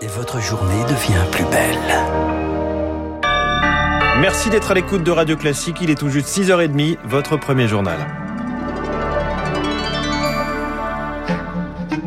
et votre journée devient plus belle. Merci d'être à l'écoute de Radio Classique. Il est tout juste 6h30, votre premier journal.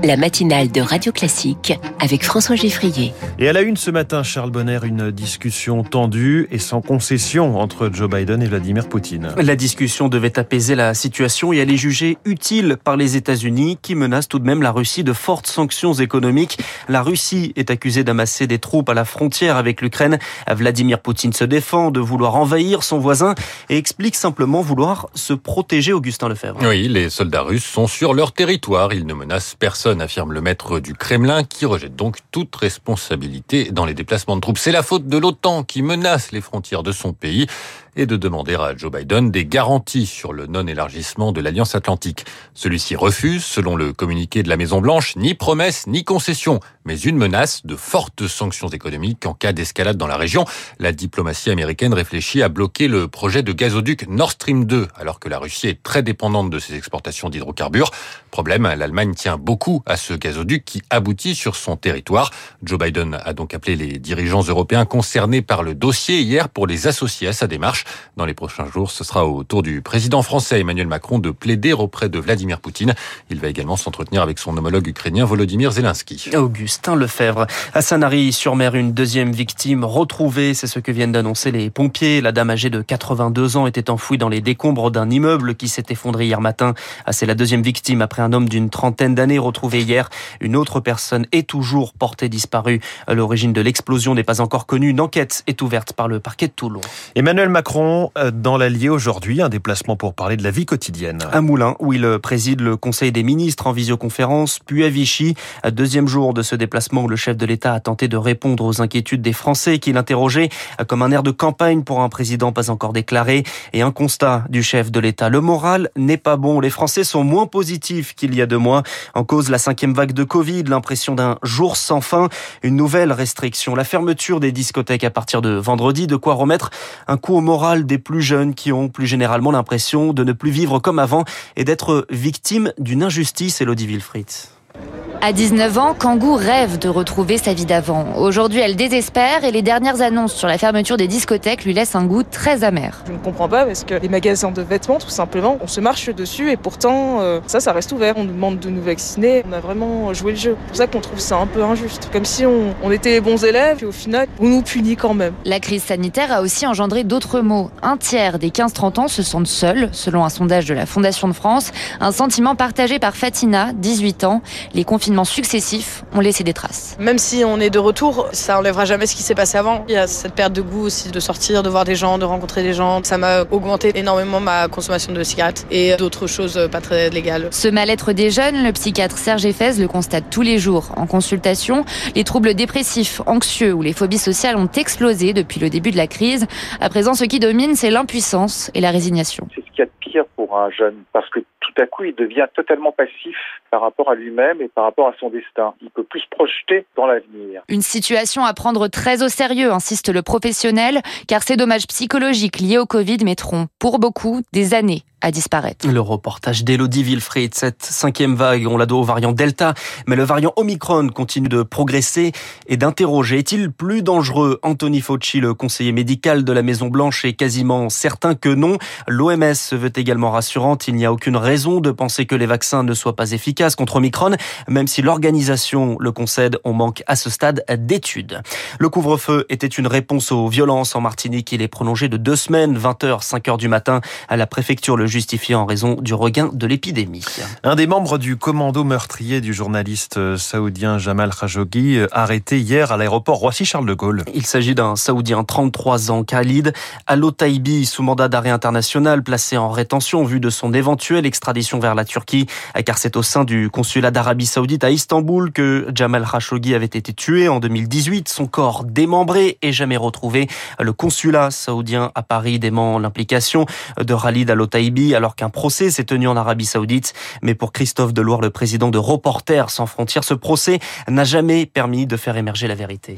La matinale de Radio Classique avec François Geffrier. Et à la une ce matin, Charles Bonner, une discussion tendue et sans concession entre Joe Biden et Vladimir Poutine. La discussion devait apaiser la situation et elle est jugée utile par les États-Unis qui menacent tout de même la Russie de fortes sanctions économiques. La Russie est accusée d'amasser des troupes à la frontière avec l'Ukraine. Vladimir Poutine se défend de vouloir envahir son voisin et explique simplement vouloir se protéger Augustin Lefebvre. Oui, les soldats russes sont sur leur territoire. Ils ne menacent personne affirme le maître du Kremlin, qui rejette donc toute responsabilité dans les déplacements de troupes. C'est la faute de l'OTAN qui menace les frontières de son pays et de demander à Joe Biden des garanties sur le non-élargissement de l'Alliance Atlantique. Celui-ci refuse, selon le communiqué de la Maison-Blanche, ni promesse ni concession, mais une menace de fortes sanctions économiques en cas d'escalade dans la région. La diplomatie américaine réfléchit à bloquer le projet de gazoduc Nord Stream 2, alors que la Russie est très dépendante de ses exportations d'hydrocarbures. Problème, l'Allemagne tient beaucoup à ce gazoduc qui aboutit sur son territoire. Joe Biden a donc appelé les dirigeants européens concernés par le dossier hier pour les associer à sa démarche. Dans les prochains jours, ce sera au tour du président français Emmanuel Macron de plaider auprès de Vladimir Poutine. Il va également s'entretenir avec son homologue ukrainien Volodymyr Zelensky. Augustin Lefebvre. À Sanary-sur-Mer, une deuxième victime retrouvée. C'est ce que viennent d'annoncer les pompiers. La dame âgée de 82 ans était enfouie dans les décombres d'un immeuble qui s'est effondré hier matin. Ah, c'est la deuxième victime après un homme d'une trentaine d'années retrouvé hier. Une autre personne est toujours portée disparue. L'origine de l'explosion n'est pas encore connue. Une enquête est ouverte par le parquet de Toulon. Emmanuel Macron euh, dans l'Allier aujourd'hui, un déplacement pour parler de la vie quotidienne. À Moulins, où il préside le Conseil des ministres en visioconférence, puis à Vichy, deuxième jour de ce déplacement où le chef de l'État a tenté de répondre aux inquiétudes des Français qu'il interrogeait comme un air de campagne pour un président pas encore déclaré et un constat du chef de l'État. Le moral n'est pas bon. Les Français sont moins positifs qu'il y a deux mois. En cause, la cinquième vague de Covid, l'impression d'un jour sans fin, une nouvelle restriction, la fermeture des discothèques à partir de vendredi, de quoi remettre un coup au moral des plus jeunes qui ont plus généralement l'impression de ne plus vivre comme avant et d'être victimes d'une injustice, Elodie Wilfried. À 19 ans, Kangoo rêve de retrouver sa vie d'avant. Aujourd'hui, elle désespère et les dernières annonces sur la fermeture des discothèques lui laissent un goût très amer. Je ne comprends pas parce que les magasins de vêtements, tout simplement, on se marche dessus et pourtant, euh, ça, ça reste ouvert. On nous demande de nous vacciner. On a vraiment joué le jeu. C'est pour ça qu'on trouve ça un peu injuste. Comme si on, on était les bons élèves et au final, on nous punit quand même. La crise sanitaire a aussi engendré d'autres mots. Un tiers des 15-30 ans se sentent seuls, selon un sondage de la Fondation de France. Un sentiment partagé par Fatina, 18 ans. Les confinements successifs ont laissé des traces. Même si on est de retour, ça enlèvera jamais ce qui s'est passé avant. Il y a cette perte de goût aussi de sortir, de voir des gens, de rencontrer des gens. Ça m'a augmenté énormément ma consommation de cigarettes et d'autres choses pas très légales. Ce mal-être des jeunes, le psychiatre Serge Effez le constate tous les jours en consultation. Les troubles dépressifs, anxieux ou les phobies sociales ont explosé depuis le début de la crise. À présent, ce qui domine, c'est l'impuissance et la résignation. C'est ce qu'il y a de pire pour un jeune parce que tout à coup, il devient totalement passif par rapport à lui-même et par rapport à son destin. Il peut plus se projeter dans l'avenir. Une situation à prendre très au sérieux, insiste le professionnel, car ces dommages psychologiques liés au Covid mettront, pour beaucoup, des années à disparaître. Le reportage d'Elodie Wilfried, cette cinquième vague, on la doit au variant Delta, mais le variant Omicron continue de progresser et d'interroger. Est-il plus dangereux? Anthony Fauci, le conseiller médical de la Maison Blanche, est quasiment certain que non. L'OMS se veut également rassurante. Il n'y a aucune raison de penser que les vaccins ne soient pas efficaces contre Omicron, même si l'organisation le concède, on manque à ce stade d'études. Le couvre-feu était une réponse aux violences en Martinique. Il est prolongé de deux semaines, 20h, 5h du matin, à la préfecture. Le justifié en raison du regain de l'épidémie. Un des membres du commando meurtrier du journaliste euh, saoudien Jamal Khashoggi, euh, arrêté hier à l'aéroport Roissy-Charles de Gaulle. Il s'agit d'un saoudien 33 ans, Khalid Al-Otaibi, sous mandat d'arrêt international, placé en rétention en vue de son éventuelle extradition vers la Turquie, car c'est au sein du consulat d'Arabie Saoudite à Istanbul que Jamal Khashoggi avait été tué en 2018, son corps démembré et jamais retrouvé. Le consulat saoudien à Paris dément l'implication de Khalid Al-Otaibi alors qu'un procès s'est tenu en Arabie Saoudite. Mais pour Christophe Deloire, le président de Reporters sans frontières, ce procès n'a jamais permis de faire émerger la vérité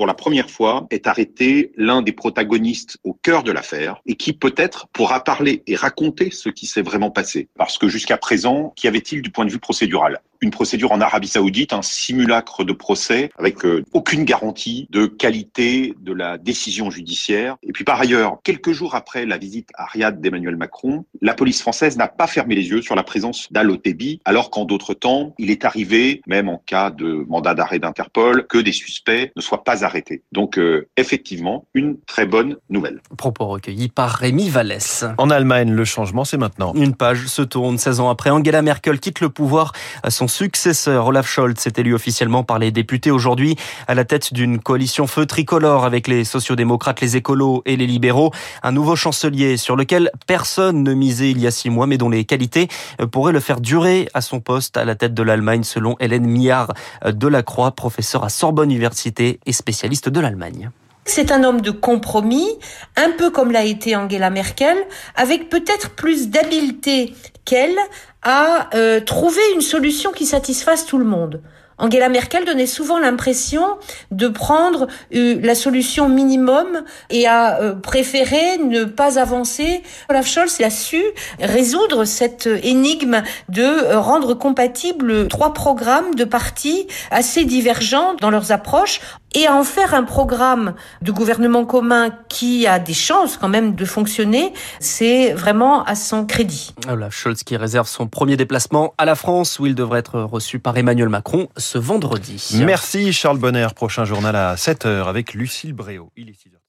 pour la première fois, est arrêté l'un des protagonistes au cœur de l'affaire et qui peut-être pourra parler et raconter ce qui s'est vraiment passé. Parce que jusqu'à présent, qu'y avait-il du point de vue procédural? Une procédure en Arabie Saoudite, un simulacre de procès avec euh, aucune garantie de qualité de la décision judiciaire. Et puis par ailleurs, quelques jours après la visite à Riyad d'Emmanuel Macron, la police française n'a pas fermé les yeux sur la présence d'Al-Otebi, alors qu'en d'autres temps, il est arrivé, même en cas de mandat d'arrêt d'Interpol, que des suspects ne soient pas arrêtés. Donc euh, effectivement, une très bonne nouvelle. Propos recueillis par Rémi Vallès. En Allemagne, le changement, c'est maintenant. Une page se tourne 16 ans après. Angela Merkel quitte le pouvoir. Son successeur, Olaf Scholz, s'est élu officiellement par les députés aujourd'hui à la tête d'une coalition feu tricolore avec les sociodémocrates, les écolos et les libéraux. Un nouveau chancelier sur lequel personne ne misait il y a six mois, mais dont les qualités pourraient le faire durer à son poste à la tête de l'Allemagne, selon Hélène Millard de la Croix, professeure à Sorbonne Université et spécialiste de l'Allemagne. C'est un homme de compromis, un peu comme l'a été Angela Merkel, avec peut-être plus d'habileté qu'elle à euh, trouver une solution qui satisfasse tout le monde. Angela Merkel donnait souvent l'impression de prendre euh, la solution minimum et a euh, préféré ne pas avancer. Olaf Scholz a su résoudre cette énigme de rendre compatibles trois programmes de partis assez divergents dans leurs approches et à en faire un programme de gouvernement commun qui a des chances quand même de fonctionner, c'est vraiment à son crédit. Olaf Scholz qui réserve son premier déplacement à la France où il devrait être reçu par Emmanuel Macron ce vendredi. Merci Charles Bonner. Prochain journal à 7h avec Lucille Bréau. Il est 6h.